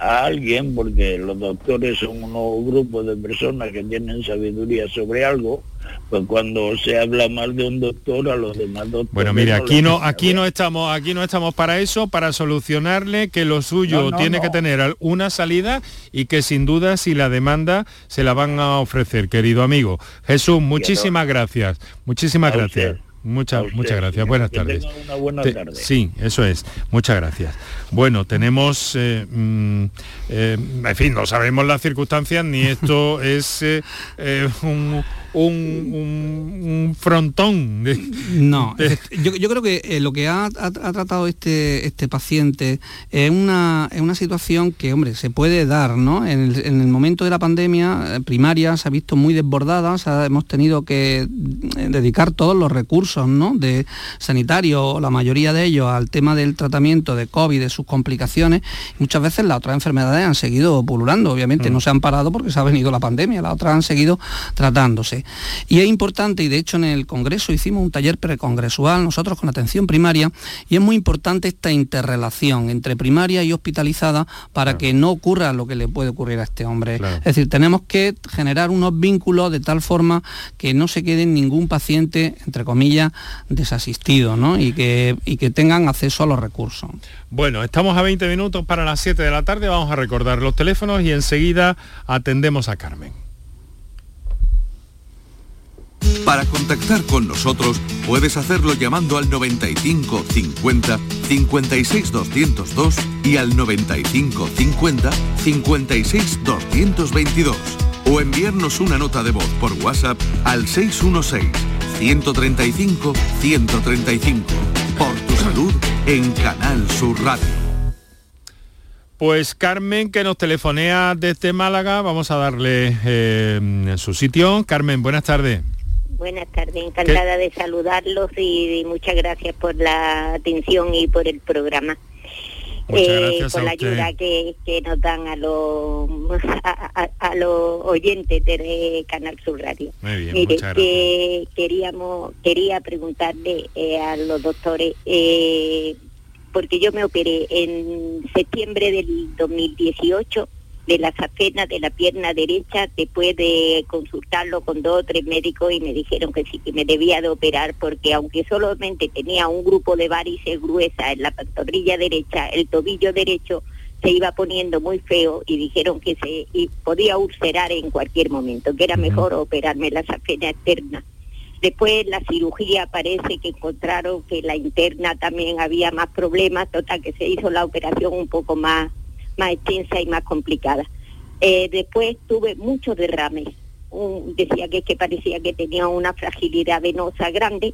a alguien, porque los doctores son unos grupos de personas que tienen sabiduría sobre algo, pues cuando se habla mal de un doctor a los demás doctores. Bueno, mire, aquí no, aquí no estamos, aquí no estamos para eso, para solucionarle que lo suyo tiene que tener una salida y que sin duda si la demanda se la van a ofrecer, querido amigo. Jesús, muchísimas gracias. Muchísimas gracias. Muchas, muchas gracias. Buenas tardes. Una buena tarde. Sí, eso es. Muchas gracias. Bueno, tenemos, eh, mm, eh, en fin, no sabemos las circunstancias ni esto es eh, un, un, frontón. no, Yo, creo que eh, lo que ha, tratado este, este paciente es una, es una situación que, hombre, se puede dar, ¿no? En el, momento de la pandemia eh, primaria se ha visto muy desbordada, hemos tenido que eh, dedicar todos los recursos, ¿no? De sanitario, la mayoría de ellos, al tema del tratamiento de COVID, de sus complicaciones. Muchas veces las otras enfermedades han seguido pululando, obviamente, mm. no se han parado porque se ha venido la pandemia, las otras han seguido tratándose. Y es importante, y de hecho en el Congreso hicimos un taller precongresual, nosotros con atención primaria, y es muy importante esta interrelación entre primaria y hospitalizada para que no ocurra lo que le puede ocurrir a este hombre. Es decir, tenemos que generar unos vínculos de tal forma que no se quede ningún paciente, entre comillas, desasistido, ¿no? Y que, y que tengan acceso a los recursos. Bueno, estamos a 20 minutos para las 7 de la tarde, vamos a recordar los teléfonos y enseguida atendemos a Carmen. Para contactar con nosotros puedes hacerlo llamando al 95 50 56 202 y al 95 50 56 222 o enviarnos una nota de voz por WhatsApp al 616 135 135. Por tu salud en Canal Sur Radio. Pues Carmen, que nos telefonea desde Málaga, vamos a darle eh, su sitio. Carmen, buenas tardes. Buenas tardes, encantada de saludarlos y, muchas gracias por la atención y por el programa. Eh, por la ayuda que, nos dan a los a, los oyentes de Canal Sur Radio. Mire, que queríamos quería preguntarle eh, a los doctores eh, porque yo me operé en septiembre del 2018 de la safena de la pierna derecha después de consultarlo con dos o tres médicos y me dijeron que sí, que me debía de operar porque aunque solamente tenía un grupo de varices gruesa en la pantorrilla derecha, el tobillo derecho se iba poniendo muy feo y dijeron que se podía ulcerar en cualquier momento, que era mejor operarme la safena externa. Después la cirugía parece que encontraron que la interna también había más problemas, total que se hizo la operación un poco más más extensa y más complicada. Eh, después tuve muchos derrames. decía que, que parecía que tenía una fragilidad venosa grande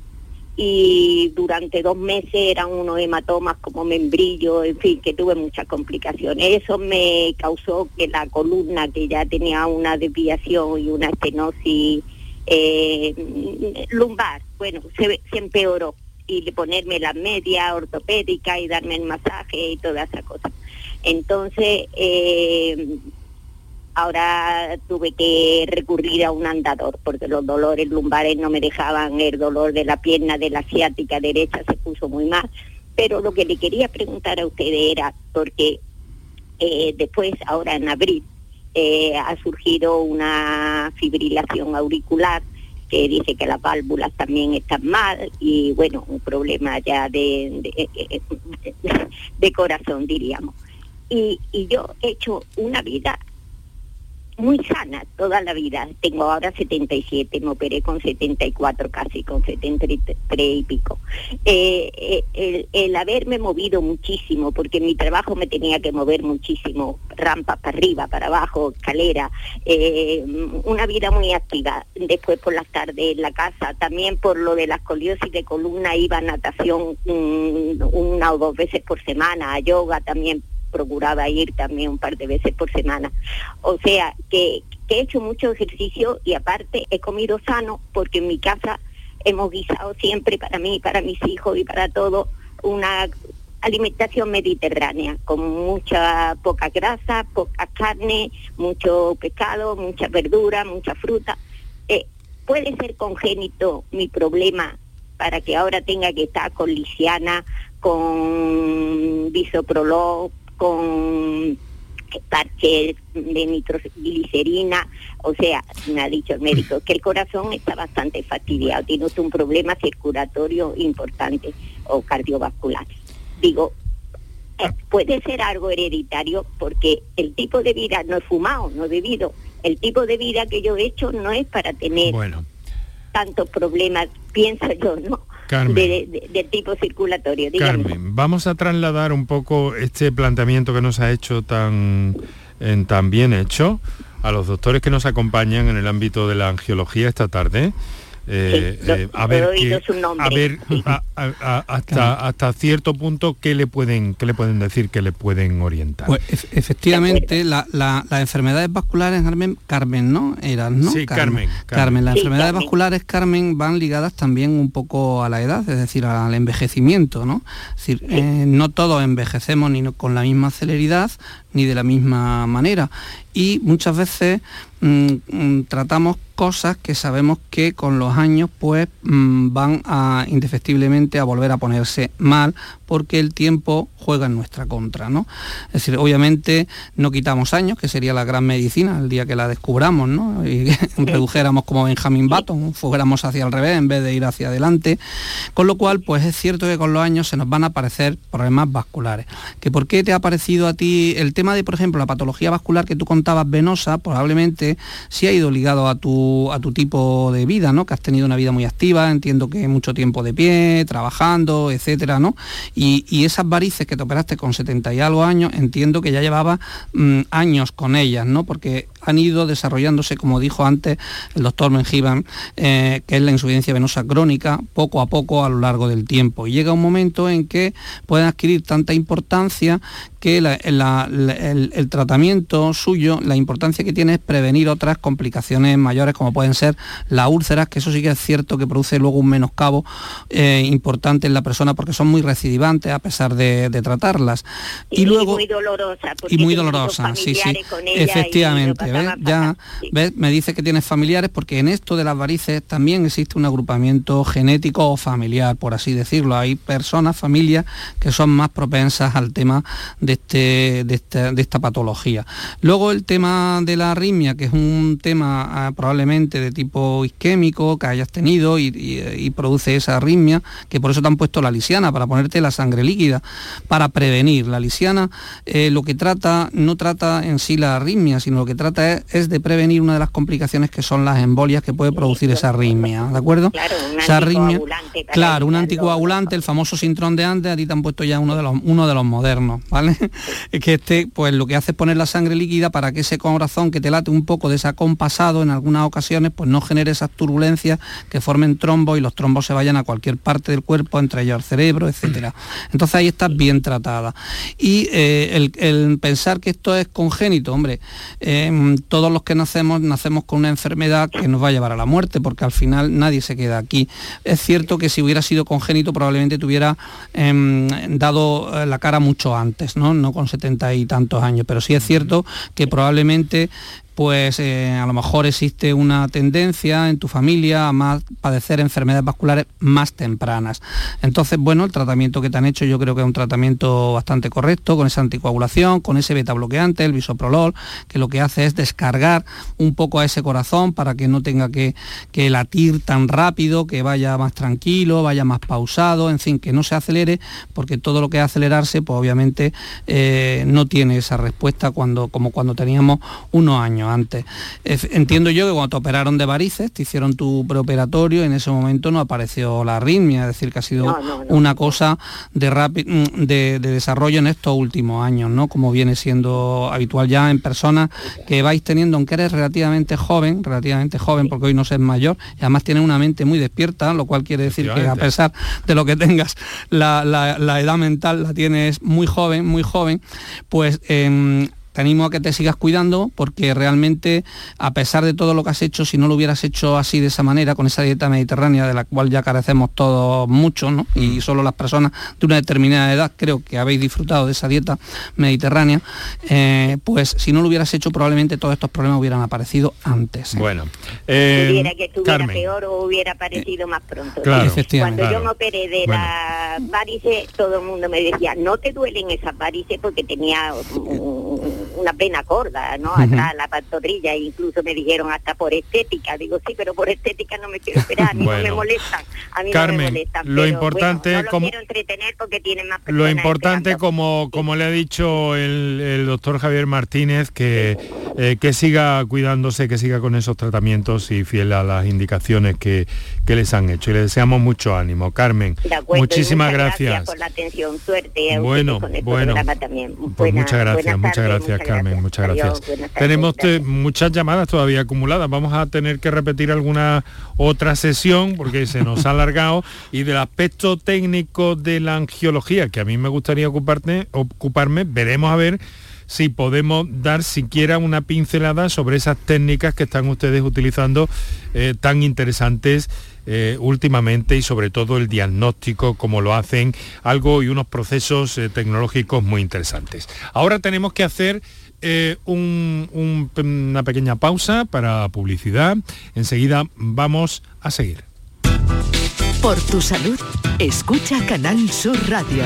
y durante dos meses eran unos hematomas como membrillo, en fin, que tuve muchas complicaciones. Eso me causó que la columna, que ya tenía una desviación y una estenosis eh, lumbar, bueno, se, se empeoró y ponerme la media ortopédica y darme el masaje y toda esa cosa. Entonces, eh, ahora tuve que recurrir a un andador porque los dolores lumbares no me dejaban, el dolor de la pierna de la asiática derecha se puso muy mal. Pero lo que le quería preguntar a ustedes era, porque eh, después, ahora en abril, eh, ha surgido una fibrilación auricular que dice que las válvulas también están mal y bueno, un problema ya de, de corazón, diríamos y, y yo he hecho una vida muy sana toda la vida. Tengo ahora 77, me operé con 74 casi, con 73 y pico. Eh, eh, el, haberme movido muchísimo, porque mi trabajo me tenía que mover muchísimo, rampa para arriba, para abajo, escalera, eh, una vida muy activa. Después por las tardes en la casa, también por lo de la escoliosis de columna iba a natación mm, una o dos veces por semana, a yoga también procuraba ir también un par de veces por semana. O sea, que, he hecho mucho ejercicio y aparte he comido sano porque en mi casa hemos guisado siempre para mí, para mis hijos y para todos una alimentación mediterránea, con mucha poca grasa, poca carne, mucho pescado, mucha verdura, mucha fruta. Eh, ¿Puede ser congénito mi problema para que ahora tenga que estar con lisiana, con bisoprolol, con parche de nitroglicerina, o sea, me ha dicho el médico que el corazón está bastante fastidiado, tiene un problema circulatorio importante o cardiovascular. Digo, eh, puede ser algo hereditario porque el tipo de vida no he fumado, no he bebido, el tipo de vida que yo he hecho no es para tener tantos problemas, pienso yo, ¿no? De, tipo circulatorio. Carmen, vamos a trasladar un poco este planteamiento que nos ha hecho tan, tan bien hecho a los doctores que nos acompañan en el ámbito de la angiología esta tarde. Eh, eh, a ver, a ver hasta, hasta cierto punto qué le pueden qué le pueden decir, qué le pueden orientar. Pues efectivamente, la, las enfermedades vasculares, Carmen, Carmen, ¿no? Eran, ¿no? Sí, Carmen. Carmen, las enfermedades vasculares, Carmen, van ligadas también un poco a la edad, es decir, al envejecimiento, ¿no? Es decir, eh, no todos envejecemos ni con la misma celeridad, ni de la misma manera. Y muchas veces mm, mm, tratamos cosas que sabemos que con los años pues mm, van a indefectiblemente a volver a ponerse mal porque el tiempo juega en nuestra contra, ¿no? Es decir, obviamente no quitamos años, que sería la gran medicina el día que la descubramos, ¿no? Y redujéramos como Benjamin Button, fuéramos hacia el revés en vez de ir hacia adelante. Con lo cual, pues es cierto que con los años se nos van a aparecer problemas vasculares. ¿Que ¿Por qué te ha parecido a ti el tema de, por ejemplo, la patología vascular que tú venosa? Probablemente sí ha ido ligado a tu, a tu tipo de vida, ¿no? Que has tenido una vida muy activa, entiendo que mucho tiempo de pie, trabajando, etcétera, ¿no? Y, esas varices que te operaste con 70 y algo años, entiendo que ya llevaba mm, años con ellas, ¿no? Porque han ido desarrollándose, como dijo antes el doctor Menjivan, eh, que es la insuficiencia venosa crónica, poco a poco a lo largo del tiempo. Y llega un momento en que pueden adquirir tanta importancia que el, tratamiento suyo, la importancia que tiene es prevenir otras complicaciones mayores como pueden ser las úlceras, que eso sí que es cierto que produce luego un menoscabo eh, importante en la persona porque son muy recidivantes a pesar de, tratarlas. Y, luego, muy dolorosa. Y muy dolorosa, sí, sí. Efectivamente, ya me dice que tienes familiares porque en esto de las varices también existe un agrupamiento genético o familiar, por así decirlo. Hay personas, familias que son más propensas al tema de, este, de, esta, patología. Luego el tema de la arritmia, que es un tema ah, probablemente de tipo isquémico que hayas tenido y, produce esa arritmia, que por eso te han puesto la lisiana, para ponerte la sangre líquida, para prevenir. La lisiana eh, lo que trata, no trata en sí la arritmia, sino lo que trata es, de prevenir una de las complicaciones que son las embolias que puede producir esa arritmia, ¿de acuerdo? Claro, un anticoagulante. Claro, un anticoagulante, el famoso sintrón de antes, a ti te han puesto ya uno de los, uno de los modernos, ¿vale? es que este, pues lo que hace es poner la sangre líquida para que ese corazón que te late un poco desacompasado en algunas ocasiones, pues no genere esas turbulencias que formen trombos y los trombos se vayan a cualquier parte del cuerpo, entre ellos al cerebro, etcétera. Entonces ahí estás bien tratada. Y eh, el, pensar que esto es congénito, hombre, em, todos los que nacemos, nacemos con una enfermedad que nos va a llevar a la muerte, porque al final nadie se queda aquí. Es cierto que si hubiera sido congénito probablemente te hubiera em, dado eh, la cara mucho antes, ¿no? no con setenta y tantos años, pero sí es cierto que probablemente pues eh, a lo mejor existe una tendencia en tu familia a más padecer enfermedades vasculares más tempranas. Entonces, bueno, el tratamiento que te han hecho yo creo que es un tratamiento bastante correcto, con esa anticoagulación, con ese beta bloqueante, el bisoprolol, que lo que hace es descargar un poco a ese corazón para que no tenga que, latir tan rápido, que vaya más tranquilo, vaya más pausado, en fin, que no se acelere, porque todo lo que es acelerarse, pues obviamente eh, no tiene esa respuesta cuando, como cuando teníamos unos años años antes. Entiendo yo que cuando te operaron de varices, te hicieron tu preoperatorio, en ese momento no apareció la arritmia, es decir, que ha sido una cosa de, mm, de, de, desarrollo en estos últimos años, ¿no? Como viene siendo habitual ya en personas que vais teniendo, aunque eres relativamente joven, relativamente joven, porque hoy no sé mayor, y además tienes una mente muy despierta, lo cual quiere decir que a pesar de lo que tengas, la, la edad mental la tienes muy joven, muy joven, pues eh, te animo a que te sigas cuidando porque realmente a pesar de todo lo que has hecho, si no lo hubieras hecho así de esa manera, con esa dieta mediterránea de la cual ya carecemos todos mucho, ¿no? y mm. solo las personas de una determinada edad creo que habéis disfrutado de esa dieta mediterránea, eh, pues si no lo hubieras hecho probablemente todos estos problemas hubieran aparecido antes. ¿eh? Bueno, eh, hubiera que estuviera peor o hubiera aparecido más pronto. Claro, Cuando yo me operé de la varice, todo el mundo me decía, no te duelen esas varices porque tenía una pena corda, ¿no? Hasta la pantorrilla, e incluso me dijeron hasta por estética. Digo, sí, pero por estética no me quiero esperar, a mí no me molestan. A mí Carmen, no me molestan. Lo importante no lo como, quiero entretener porque tiene más Lo importante, como, como le ha dicho el, doctor Javier Martínez, que, eh, que siga cuidándose, que siga con esos tratamientos y fiel a las indicaciones que, que les han hecho. Y le deseamos mucho ánimo. Carmen, muchísimas gracias. por la atención. Suerte. bueno, bueno. También. Pues muchas gracias, muchas gracias. Carmen, muchas gracias. Tenemos muchas llamadas todavía acumuladas. Vamos a tener que repetir alguna otra sesión porque se nos ha alargado y del aspecto técnico de la angiología que a mí me gustaría ocuparte, ocuparme, veremos a ver si podemos dar siquiera una pincelada sobre esas técnicas que están ustedes utilizando eh, tan interesantes eh, últimamente y sobre todo el diagnóstico, como lo hacen, algo y unos procesos eh, tecnológicos muy interesantes. Ahora tenemos que hacer eh, una pequeña pausa para publicidad. Enseguida vamos a seguir. Por tu salud, escucha Canal Sur Radio.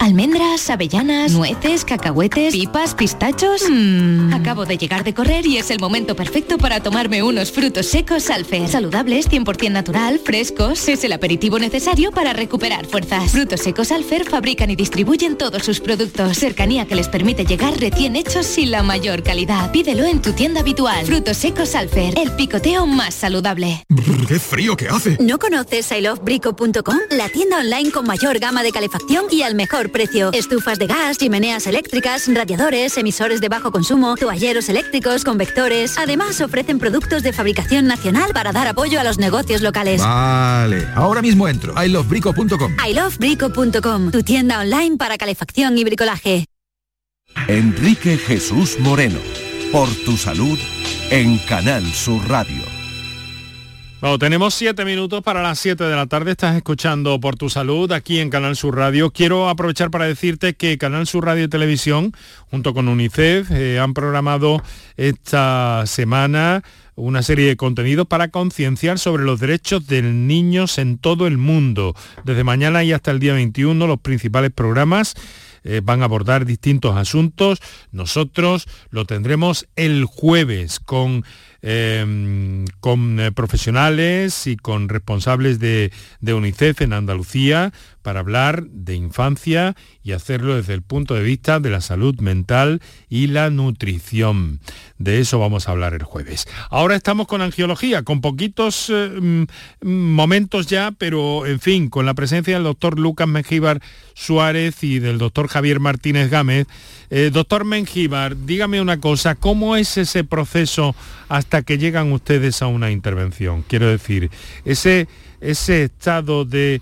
Almendras, avellanas, nueces, cacahuetes, pipas, pistachos. Mm. Acabo de llegar de correr y es el momento perfecto para tomarme unos frutos secos Alfer. Saludables, 100% natural, frescos. Es el aperitivo necesario para recuperar fuerzas. Frutos secos Alfer fabrican y distribuyen todos sus productos. Cercanía que les permite llegar recién hechos y la mayor calidad. Pídelo en tu tienda habitual. Frutos secos Alfer, el picoteo más saludable. ¡Qué frío que hace! ¿No conoces ilovebrico.com? La tienda online con mayor gama de calefacción y al mejor mejor precio. Estufas de gas, chimeneas eléctricas, radiadores, emisores de bajo consumo, toalleros eléctricos, convectores. Además, ofrecen productos de fabricación nacional para dar apoyo a los negocios locales. Vale, ahora mismo entro. ilovebrico.com. ilovebrico.com, tu tienda online para calefacción y bricolaje. Enrique Jesús Moreno, por tu salud, en Canal Sur Radio. Bueno, tenemos siete minutos para las siete de la tarde. Estás escuchando por tu salud aquí en Canal Sur Radio. Quiero aprovechar para decirte que Canal Sur Radio y Televisión, junto con UNICEF, eh, han programado esta semana una serie de contenidos para concienciar sobre los derechos de niños en todo el mundo. Desde mañana y hasta el día 21, los principales programas eh, van a abordar distintos asuntos. Nosotros lo tendremos el jueves con Em, con eh, profesionales y con responsables de, de UNICEF en Andalucía para hablar de infancia y hacerlo desde el punto de vista de la salud mental y la nutrición. De eso vamos a hablar el jueves. Ahora estamos con angiología, con poquitos eh, mm, momentos ya, pero en fin, con la presencia del doctor Lucas Mengíbar Suárez y del doctor Javier Martínez Gámez. Eh, doctor Mengíbar, dígame una cosa, ¿cómo es ese proceso que llegan ustedes a una intervención? Quiero decir, ese, ese estado de,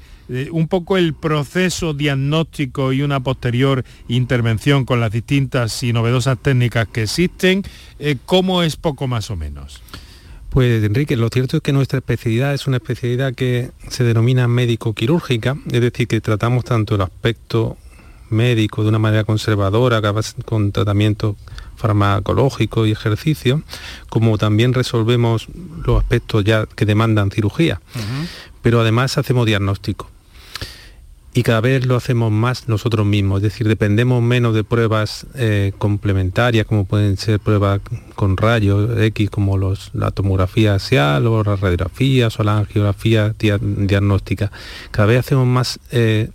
un poco el proceso diagnóstico y una posterior intervención con las distintas y novedosas técnicas que existen, eh, ¿cómo es poco más o menos? Pues Enrique, lo cierto es que nuestra especialidad es una especialidad que se denomina médico-quirúrgica, es decir, que tratamos tanto el aspecto médico de una manera conservadora, con tratamiento farmacológico y ejercicio, como también resolvemos los aspectos ya que demandan cirugía. Pero además hacemos diagnóstico. Y cada vez lo hacemos más nosotros mismos, es decir, dependemos menos de pruebas eh, complementarias, como pueden ser pruebas con rayos X, como los, la tomografía axial o las radiografías o la angiografía diagnóstica. Cada vez hacemos más eh,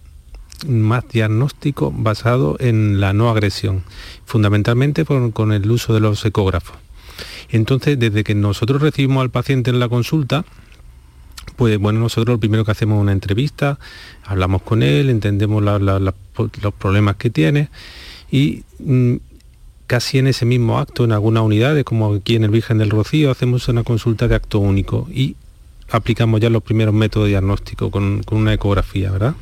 más diagnóstico basado en la no agresión, fundamentalmente con, el uso de los ecógrafos. Entonces, desde que nosotros recibimos al paciente en la consulta, pues bueno, nosotros lo primero que hacemos es una entrevista, hablamos con él, entendemos los problemas que tiene y mm, casi en ese mismo acto, en algunas unidades, como aquí en el Virgen del Rocío, hacemos una consulta de acto único y aplicamos ya los primeros métodos de diagnóstico con, con una ecografía, ¿verdad?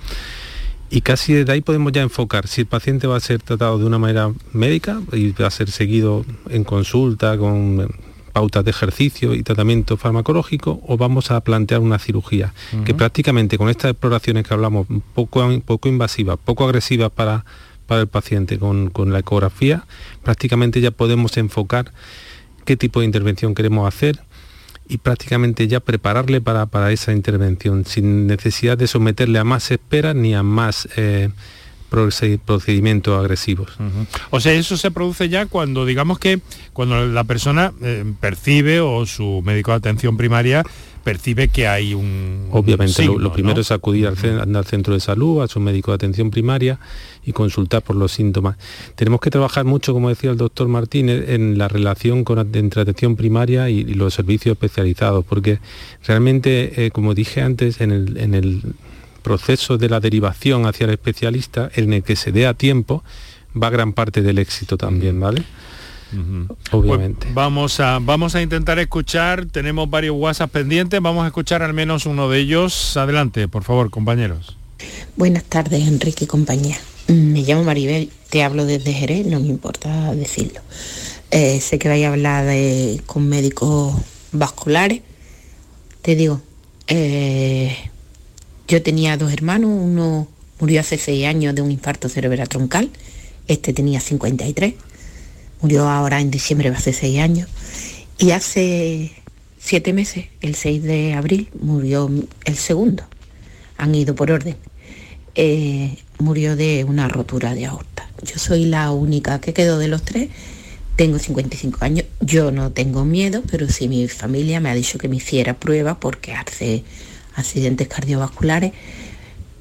Y casi desde ahí podemos ya enfocar si el paciente va a ser tratado de una manera médica y va a ser seguido en consulta con pautas de ejercicio y tratamiento farmacológico o vamos a plantear una cirugía que prácticamente con estas exploraciones que hablamos poco, poco invasivas, poco agresivas para, para el paciente con, con la ecografía, prácticamente ya podemos enfocar qué tipo de intervención queremos hacer, y prácticamente ya prepararle para, para, esa intervención, sin necesidad de someterle a más espera ni a más eh, procedimientos agresivos. O sea, eso se produce ya cuando, digamos que, cuando la persona eh, percibe o su médico de atención primaria percibe que hay un... Obviamente, lo, primero es acudir al, centro de salud, a su médico de atención primaria y consultar por los síntomas. Tenemos que trabajar mucho, como decía el doctor Martínez, en la relación con, entre atención primaria y, los servicios especializados, porque realmente, eh, como dije antes, en el, en el proceso de la derivación hacia el especialista, en el que se dé a tiempo, va gran parte del éxito también, ¿vale? Obviamente. Pues vamos, a, vamos a intentar escuchar, tenemos varios WhatsApp pendientes, vamos a escuchar al menos uno de ellos. Adelante, por favor, compañeros. Buenas tardes, Enrique y compañía. Me llamo Maribel, te hablo desde Jerez, no me importa decirlo. Eh, sé que vais a hablar de, con médicos vasculares. Te digo, eh, yo tenía dos hermanos, uno murió hace seis años de un infarto cerebral troncal, este tenía 53 murió ahora en diciembre, hace seis años, y hace siete meses, el 6 de abril, murió el segundo. Han ido por orden. Eh, murió de una rotura de aorta. Yo soy la única que quedó de los tres. Tengo 55 años. Yo no tengo miedo, pero sí mi familia me ha dicho que me hiciera prueba porque hace accidentes cardiovasculares.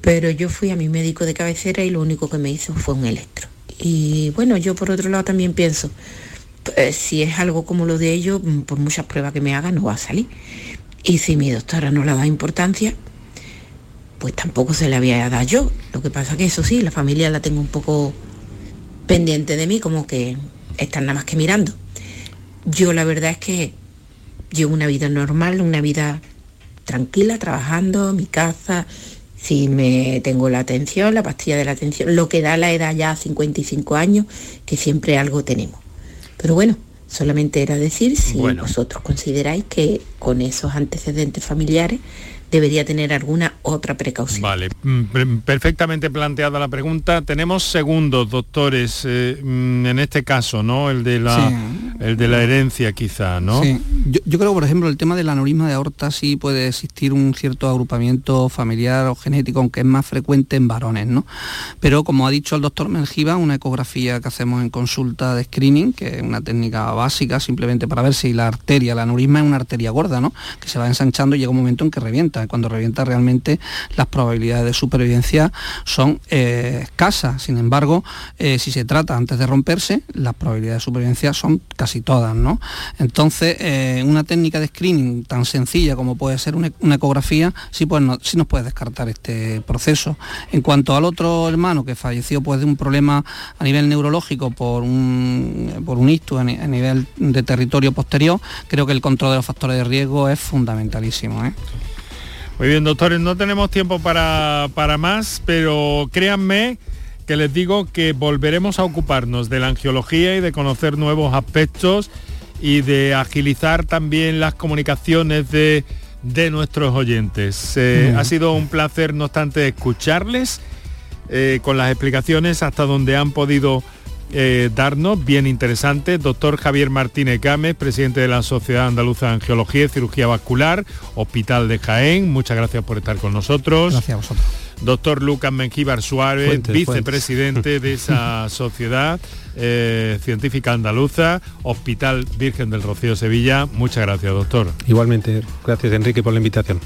Pero yo fui a mi médico de cabecera y lo único que me hizo fue un electro. Y bueno, yo por otro lado también pienso, pues, si es algo como lo de ellos, mm, por muchas pruebas que me hagan, no va a salir. Y si mi doctora no le da importancia, pues tampoco se le había dado yo. Lo que pasa que eso sí, la familia la tengo un poco pendiente de mí, como que están nada más que mirando. Yo la verdad es que llevo una vida normal, una vida tranquila, trabajando, mi casa, si me tengo la atención, la pastilla de la atención, lo que da la edad ya a 55 años, que siempre algo tenemos. Pero bueno, solamente era decir si vosotros consideráis que con esos antecedentes familiares debería tener alguna otra precaución. Vale, mm, perfectamente planteada la pregunta. Tenemos segundos, doctores, eh, mm, en este caso, ¿no? El de la, el de la herencia quizá, ¿no? Sí. Yo, creo, por ejemplo, el tema del aneurisma de aorta sí puede existir un cierto agrupamiento familiar o genético, aunque es más frecuente en varones, ¿no? Pero como ha dicho el doctor Menjiva, una ecografía que hacemos en consulta de screening, que es una técnica básica simplemente para ver si la arteria, la aneurisma es una arteria gorda, ¿no? Que se va ensanchando y llega un momento en que revienta cuando revienta realmente las probabilidades de supervivencia son eh. Sin embargo, eh, si se trata antes de romperse, las probabilidades de supervivencia son casi todas. ¿no? Entonces, eh, una técnica de screening tan sencilla como puede ser una, ecografía, sí, pues no, sí nos puede descartar este proceso. En cuanto al otro hermano que falleció pues, de un problema a nivel neurológico por un, por un ictus a, nivel de territorio posterior, creo que el control de los factores de riesgo es fundamentalísimo. Muy bien, doctores, no tenemos tiempo para, más, pero créanme que les digo que volveremos a ocuparnos de la angiología y de conocer nuevos aspectos y de agilizar también las comunicaciones de, nuestros oyentes. Eh, ha sido un placer, no obstante, escucharles eh, con las explicaciones hasta donde han podido eh, darnos, bien interesante. Doctor Javier Martínez Gámez, presidente de la Sociedad Andaluza de Angiología y Cirugía Vascular, Hospital de Jaén. Muchas gracias por estar con nosotros. Gracias a vosotros. Doctor Lucas Menquíbar Suárez, vicepresidente de esa sociedad eh, científica andaluza, Hospital Virgen del Rocío Sevilla. Muchas gracias, doctor. Igualmente, gracias Enrique por la invitación.